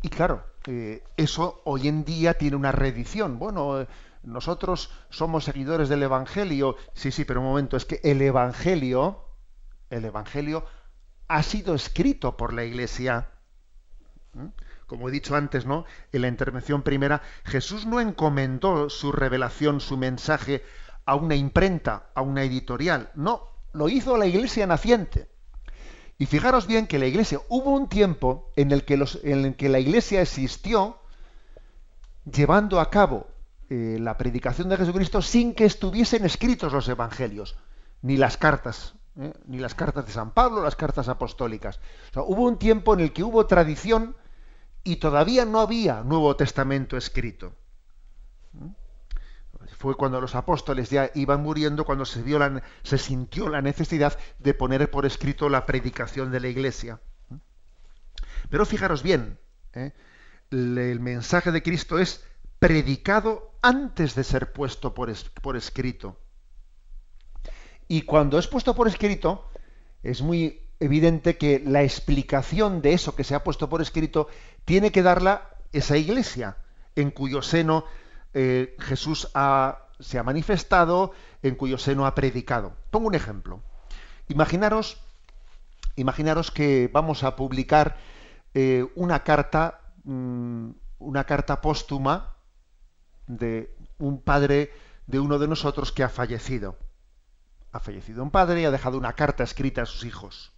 y claro, eh, eso hoy en día tiene una reedición. Bueno, eh, nosotros somos seguidores del Evangelio. Sí, sí, pero un momento, es que el Evangelio, el Evangelio ha sido escrito por la Iglesia. ¿Mm? Como he dicho antes, ¿no? En la intervención primera, Jesús no encomendó su revelación, su mensaje a una imprenta, a una editorial. No, lo hizo la Iglesia naciente. Y fijaros bien que la Iglesia, hubo un tiempo en el que, la Iglesia existió llevando a cabo eh, la predicación de Jesucristo sin que estuviesen escritos los evangelios, ni las cartas, ¿eh? ni las cartas de San Pablo, las cartas apostólicas. Hubo un tiempo en el que hubo tradición y todavía no había Nuevo Testamento escrito. Fue cuando los apóstoles ya iban muriendo, cuando se, se sintió la necesidad de poner por escrito la predicación de la Iglesia. Pero fijaros bien, ¿eh? el mensaje de Cristo es predicado antes de ser puesto por, es, por escrito. Y cuando es puesto por escrito, es muy evidente que la explicación de eso que se ha puesto por escrito tiene que darla esa iglesia, en cuyo seno eh, Jesús ha, se ha manifestado, en cuyo seno ha predicado. Pongo un ejemplo. Imaginaros, imaginaros que vamos a publicar eh, una carta, mmm, una carta póstuma de un padre de uno de nosotros que ha fallecido. Ha fallecido un padre y ha dejado una carta escrita a sus hijos.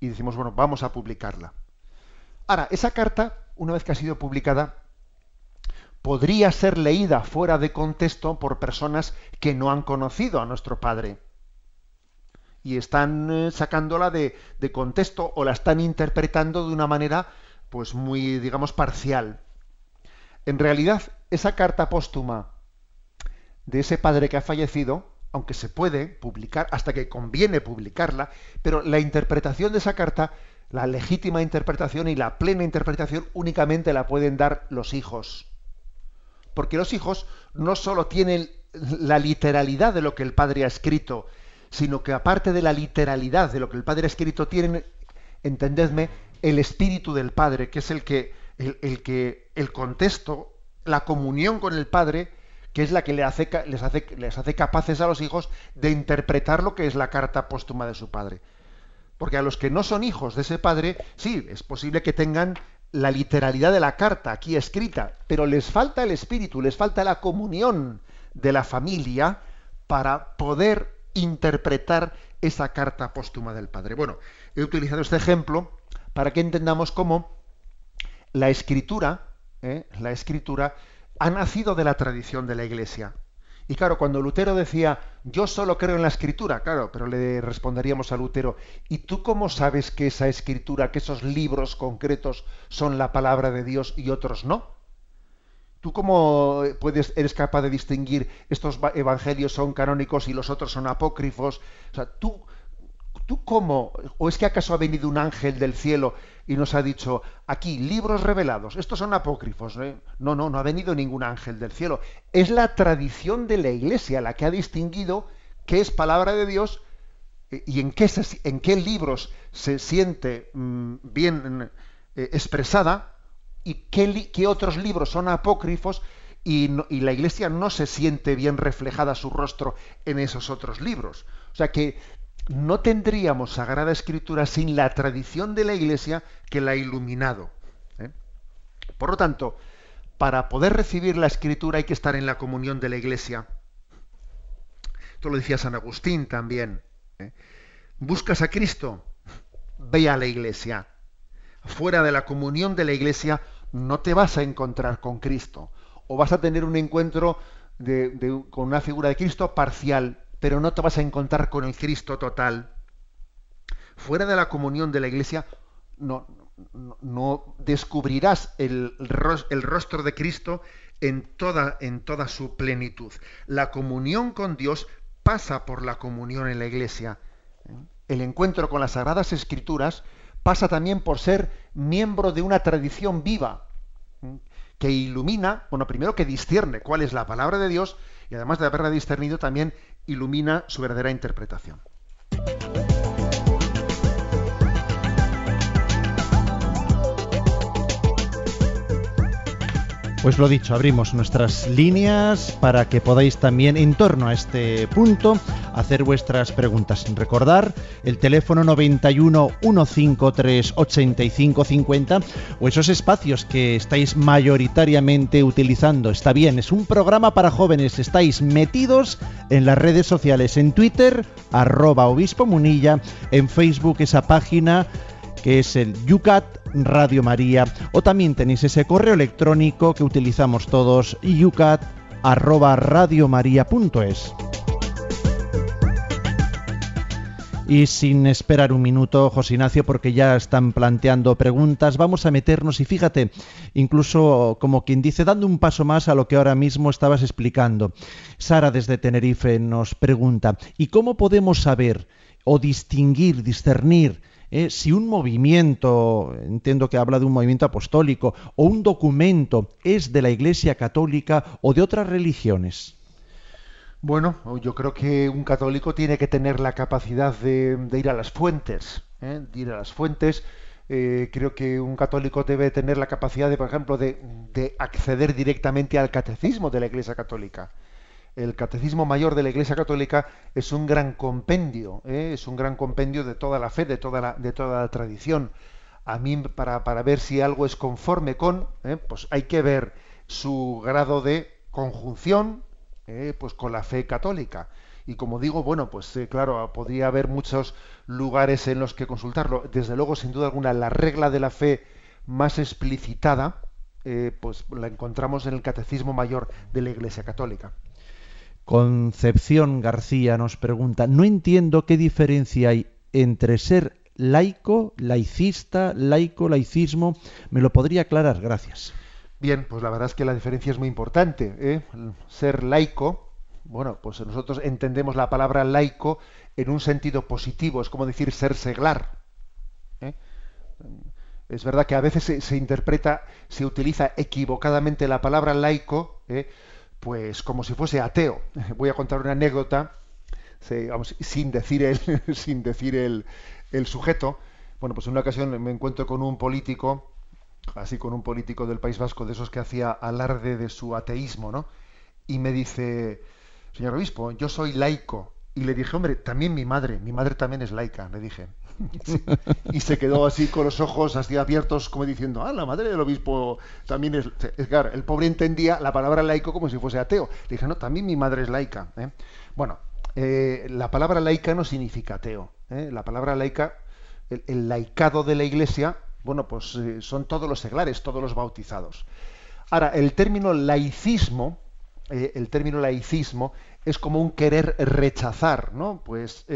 Y decimos, bueno, vamos a publicarla. Ahora, esa carta, una vez que ha sido publicada, podría ser leída fuera de contexto por personas que no han conocido a nuestro Padre. Y están eh, sacándola de, contexto o la están interpretando de una manera pues muy, digamos, parcial. En realidad, esa carta póstuma de ese padre que ha fallecido, aunque se puede publicar, hasta que conviene publicarla, pero la interpretación de esa carta, la legítima interpretación y la plena interpretación únicamente la pueden dar los hijos. Porque los hijos no solo tienen la literalidad de lo que el padre ha escrito, sino que aparte de la literalidad de lo que el padre ha escrito, tienen, entendedme, el espíritu del padre, que es el que, el, que, el contexto, la comunión con el padre, que es la que les hace capaces a los hijos de interpretar lo que es la carta póstuma de su padre. Porque a los que no son hijos de ese padre, sí, es posible que tengan la literalidad de la carta aquí escrita, pero les falta el espíritu, les falta la comunión de la familia para poder interpretar esa carta póstuma del padre. Bueno, he utilizado este ejemplo para que entendamos cómo la escritura, ¿eh? la escritura ha nacido de la tradición de la Iglesia. Y claro, cuando Lutero decía, yo solo creo en la escritura, claro, pero le responderíamos a Lutero, ¿y tú cómo sabes que esa escritura, que esos libros concretos son la palabra de Dios y otros no? ¿Tú cómo puedes, eres capaz de distinguir estos evangelios son canónicos y los otros son apócrifos? O sea, ¿tú, ¿tú cómo? ¿O es que acaso ha venido un ángel del cielo y nos ha dicho, aquí, libros revelados, estos son apócrifos? ¿eh? No, no, no ha venido ningún ángel del cielo. Es la tradición de la Iglesia la que ha distinguido qué es palabra de Dios eh, y en qué, se, en qué libros se siente mmm, bien eh, expresada y qué, qué, otros libros son apócrifos y, y, la Iglesia no se siente bien reflejada su rostro en esos otros libros. O sea que no tendríamos Sagrada Escritura sin la tradición de la Iglesia que la ha iluminado. ¿eh? Por lo tanto, para poder recibir la Escritura hay que estar en la comunión de la Iglesia. Esto lo decía San Agustín también. ¿eh? ¿Buscas a Cristo? Ve a la Iglesia. Fuera de la comunión de la Iglesia no te vas a encontrar con Cristo. O vas a tener un encuentro con una figura de Cristo parcial, pero no te vas a encontrar con el Cristo total. Fuera de la comunión de la Iglesia no, no, descubrirás el, el, rostro de Cristo en toda, en toda su plenitud. La comunión con Dios pasa por la comunión en la Iglesia. El encuentro con las Sagradas Escrituras pasa también por ser miembro de una tradición viva que ilumina, bueno, primero que discierne cuál es la palabra de Dios y además de haberla discernido también ilumina su verdadera interpretación. Pues lo dicho, abrimos nuestras líneas para que podáis también en torno a este punto hacer vuestras preguntas. Recordar el teléfono 91 153 85 50 o esos espacios que estáis mayoritariamente utilizando. Está bien, es un programa para jóvenes. Estáis metidos en las redes sociales, en Twitter, arroba obispo munilla, en Facebook esa página que es el Yucat Radio María, o también tenéis ese correo electrónico que utilizamos todos, yucat arroba radiomaria.es. Y sin esperar un minuto, José Ignacio, porque ya están planteando preguntas, vamos a meternos y fíjate, incluso como quien dice, dando un paso más a lo que ahora mismo estabas explicando. Sara desde Tenerife nos pregunta, ¿y cómo podemos saber o distinguir, discernir eh, si un movimiento, entiendo que habla de un movimiento apostólico, o un documento es de la Iglesia Católica o de otras religiones? Bueno, yo creo que un católico tiene que tener la capacidad de, ir a las fuentes, ¿eh? de ir a las fuentes. Eh, creo que un católico debe tener la capacidad de, por ejemplo, de acceder directamente al catecismo de la Iglesia Católica el Catecismo Mayor de la Iglesia Católica es un gran compendio, ¿eh? es un gran compendio de toda la fe, de toda la, de toda la tradición. A mí, para, para, ver si algo es conforme con, ¿eh? pues hay que ver su grado de conjunción ¿eh? pues con la fe católica. Y como digo, bueno, pues claro, podría haber muchos lugares en los que consultarlo. Desde luego, sin duda alguna, la regla de la fe más explicitada, pues la encontramos en el Catecismo Mayor de la Iglesia Católica. Concepción García nos pregunta, no entiendo qué diferencia hay entre ser laico, laicista, laico, laicismo. ¿Me lo podría aclarar? Gracias. Bien, pues la verdad es que la diferencia es muy importante. ¿eh? Ser laico, bueno, pues nosotros entendemos la palabra laico en un sentido positivo, es como decir ser seglar. ¿eh? Es verdad que a veces se, se, interpreta, se utiliza equivocadamente la palabra laico, ¿eh? Pues como si fuese ateo. <laughs> Voy a contar una anécdota, vamos, sin decir el, <laughs> sin decir el, el sujeto. Bueno, pues en una ocasión me encuentro con un político, así con un político del País Vasco, de esos que hacía alarde de su ateísmo, ¿no? Y me dice, señor obispo, yo soy laico. Y le dije, hombre, también mi madre, mi madre también es laica, le dije. <laughs> y se quedó así con los ojos así abiertos, como diciendo, ah, la madre del obispo también es... es claro, el pobre entendía la palabra laico como si fuese ateo. Le dije, no, también mi madre es laica. ¿eh? Bueno, eh, la palabra laica no significa ateo. ¿eh? La palabra laica, el, el, laicado de la iglesia, bueno, pues son todos los seglares, todos los bautizados. Ahora, el término laicismo, el término laicismo es como un querer rechazar, ¿no? Pues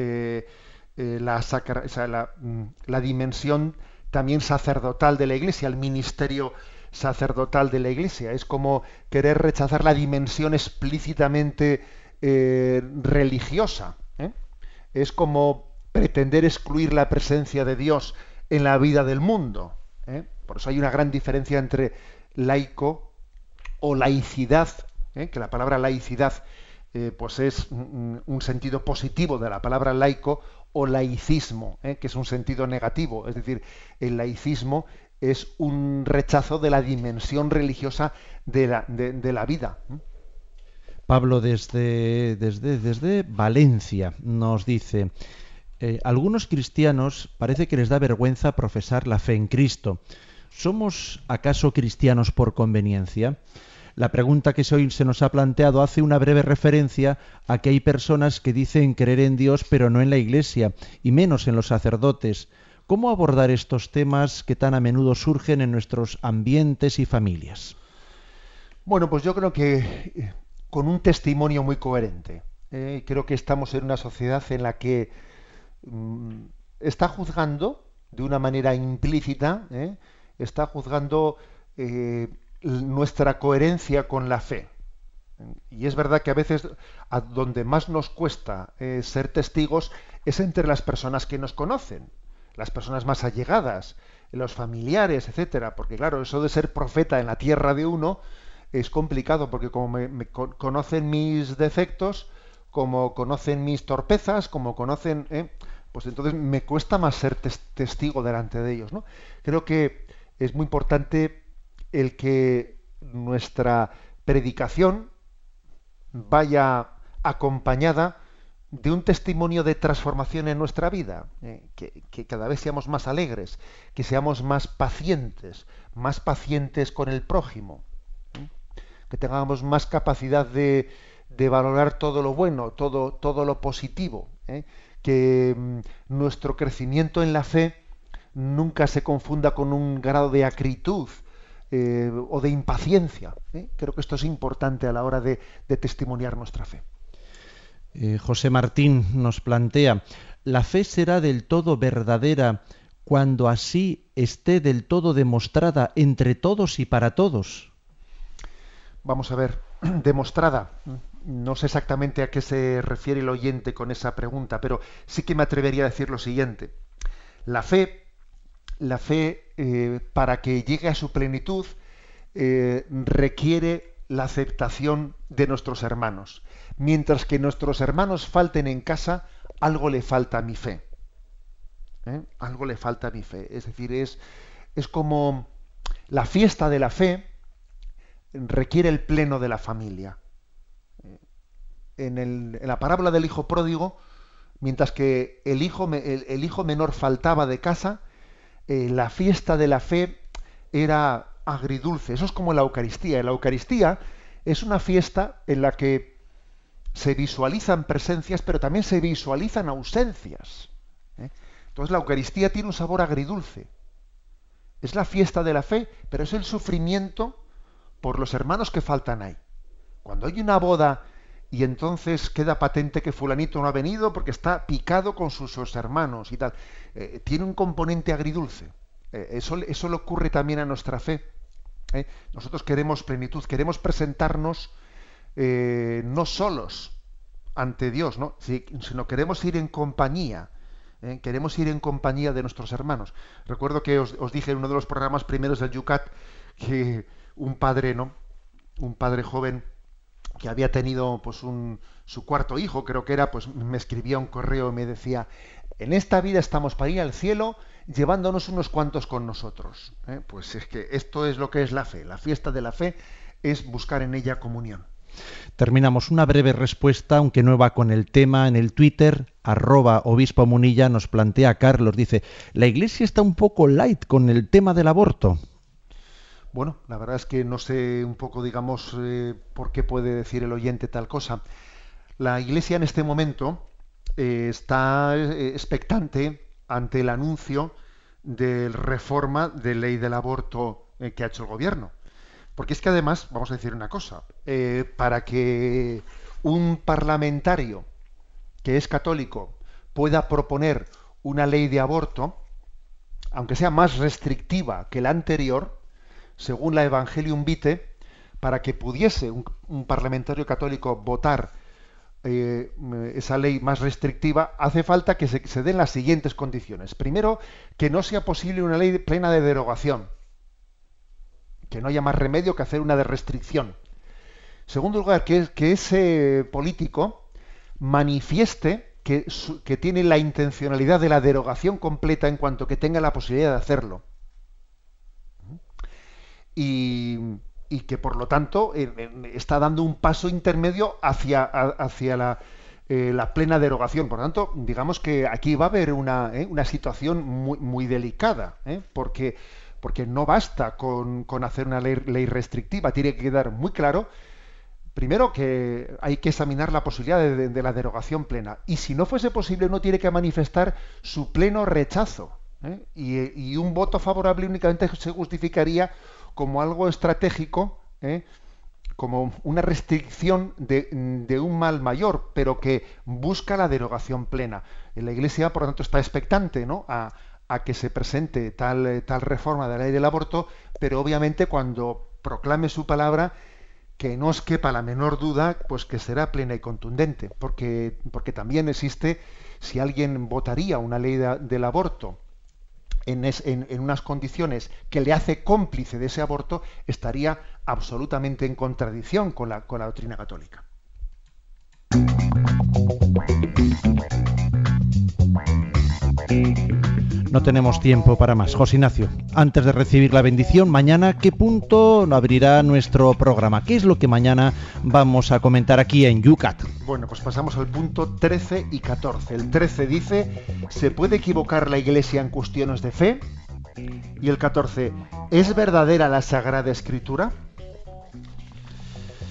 eh, eh, mm, la, dimensión también sacerdotal de la Iglesia, el ministerio sacerdotal de la Iglesia. Es como querer rechazar la dimensión explícitamente eh, religiosa. Es como pretender excluir la presencia de Dios en la vida del mundo. Por eso hay una gran diferencia entre laico o laicidad, que la palabra laicidad eh, pues es un, un, sentido positivo de la palabra laico o laicismo, ¿eh? que es un sentido negativo. Es decir, el laicismo es un rechazo de la dimensión religiosa de la, de, la vida. Pablo desde, desde, desde Valencia nos dice, eh, algunos cristianos parece que les da vergüenza profesar la fe en Cristo. ¿Somos acaso cristianos por conveniencia? La pregunta que hoy se nos ha planteado hace una breve referencia a que hay personas que dicen creer en Dios pero no en la Iglesia y menos en los sacerdotes. ¿Cómo abordar estos temas que tan a menudo surgen en nuestros ambientes y familias? Bueno, pues yo creo que con un testimonio muy coherente. Eh, creo que estamos en una sociedad en la que mmm, está juzgando de una manera implícita, eh, está juzgando eh, nuestra coherencia con la fe. Y es verdad que a veces a donde más nos cuesta eh, ser testigos es entre las personas que nos conocen, las personas más allegadas, los familiares, etcétera, porque claro, eso de ser profeta en la tierra de uno es complicado porque como me, conocen mis defectos, como conocen mis torpezas, como conocen, eh, pues entonces me cuesta más ser tes testigo delante de ellos, ¿no? Creo que es muy importante el que nuestra predicación vaya acompañada de un testimonio de transformación en nuestra vida, eh, que, cada vez seamos más alegres, que seamos más pacientes, más pacientes con el prójimo, ¿eh? que tengamos más capacidad de, de, valorar todo lo bueno, todo, todo lo positivo, ¿eh? que mm, nuestro crecimiento en la fe nunca se confunda con un grado de acritud, eh, o de impaciencia. ¿eh? Creo que esto es importante a la hora de, de testimoniar nuestra fe. Eh, José Martín nos plantea, la fe será del todo verdadera cuando así esté del todo demostrada entre todos y para todos. Vamos a ver, <clears throat> demostrada. No sé exactamente a qué se refiere el oyente con esa pregunta, pero sí que me atrevería a decir lo siguiente. La fe la fe, eh, para que llegue a su plenitud, eh, requiere la aceptación de nuestros hermanos. Mientras que nuestros hermanos falten en casa, algo le falta a mi fe. ¿Eh? Algo le falta a mi fe. Es decir, es, es como la fiesta de la fe requiere el pleno de la familia. En, la parábola del hijo pródigo, mientras que el hijo, el hijo menor faltaba de casa, eh, la fiesta de la fe era agridulce. Eso es como la Eucaristía. La Eucaristía es una fiesta en la que se visualizan presencias, pero también se visualizan ausencias. ¿eh? Entonces la Eucaristía tiene un sabor agridulce. Es la fiesta de la fe, pero es el sufrimiento por los hermanos que faltan ahí. Cuando hay una boda y entonces queda patente que fulanito no ha venido porque está picado con sus, hermanos y tal. Eh, tiene un componente agridulce. Eh, eso, eso le ocurre también a nuestra fe. ¿eh? Nosotros queremos plenitud, queremos presentarnos eh, no solos ante Dios, ¿no? Si- sino queremos ir en compañía. Queremos ir en compañía de nuestros hermanos. Recuerdo que os, os dije en uno de los programas primeros del Yucat que un padre, ¿no? Un padre joven que había tenido pues un, su cuarto hijo, creo que era, pues me escribía un correo y me decía, en esta vida estamos para ir al cielo llevándonos unos cuantos con nosotros. ¿eh? Pues es que esto es lo que es la fe. La fiesta de la fe es buscar en ella comunión. Terminamos una breve respuesta, aunque no va con el tema, en el Twitter, arroba obispo Munilla, nos plantea Carlos, dice, la iglesia está un poco light con el tema del aborto. Bueno, la verdad es que no sé un poco, digamos, eh, por qué puede decir el oyente tal cosa. La Iglesia en este momento eh, está eh, expectante ante el anuncio de reforma de ley del aborto que ha hecho el gobierno. Porque es que además, vamos a decir una cosa, para que un parlamentario que es católico pueda proponer una ley de aborto, aunque sea más restrictiva que la anterior, según la Evangelium Vitae, para que pudiese un, parlamentario católico votar eh, esa ley más restrictiva, hace falta que se, den las siguientes condiciones. Primero, que no sea posible una ley plena de derogación, que no haya más remedio que hacer una de restricción. Segundo lugar, que, ese político manifieste que tiene la intencionalidad de la derogación completa en cuanto que tenga la posibilidad de hacerlo y, que por lo tanto eh, está dando un paso intermedio hacia, hacia la, eh, la plena derogación. Por lo tanto, digamos que aquí va a haber una, eh, una situación muy, muy delicada, porque, porque no basta con, con hacer una ley, ley restrictiva, tiene que quedar muy claro. Primero que hay que examinar la posibilidad de, de- la derogación plena. Y si no fuese posible, uno tiene que manifestar su pleno rechazo. Y, y un voto favorable únicamente se justificaría como algo estratégico, ¿eh? como una restricción de, un mal mayor, pero que busca la derogación plena. La Iglesia, por lo tanto, está expectante ¿no? a, que se presente tal, eh, tal reforma de la ley del aborto, pero obviamente cuando proclame su palabra, que no os quepa la menor duda, pues que será plena y contundente, porque, también existe, si alguien votaría una ley de- del aborto en, unas condiciones que le hace cómplice de ese aborto, estaría absolutamente en contradicción con la, con la doctrina católica. No tenemos tiempo para más. José Ignacio, antes de recibir la bendición, mañana, ¿qué punto abrirá nuestro programa? ¿Qué es lo que mañana vamos a comentar aquí en Yucat? Bueno, pues pasamos al punto 13 y 14. El 13 dice, ¿se puede equivocar la Iglesia en cuestiones de fe? Y el 14, ¿es verdadera la Sagrada Escritura?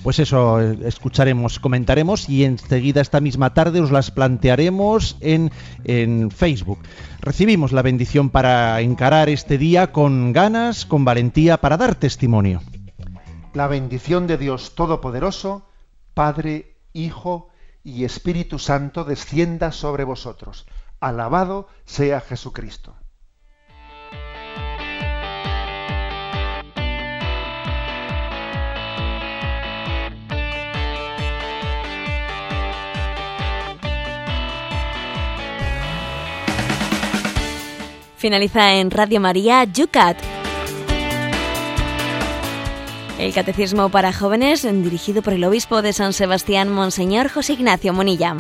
Pues eso, escucharemos, comentaremos y enseguida esta misma tarde os las plantearemos en, en Facebook. Recibimos la bendición para encarar este día con ganas, con valentía, para dar testimonio. La bendición de Dios Todopoderoso, Padre, Hijo y Espíritu Santo descienda sobre vosotros. Alabado sea Jesucristo. Finaliza en Radio María Yucat. El Catecismo para Jóvenes, dirigido por el Obispo de San Sebastián, Monseñor José Ignacio Monilla.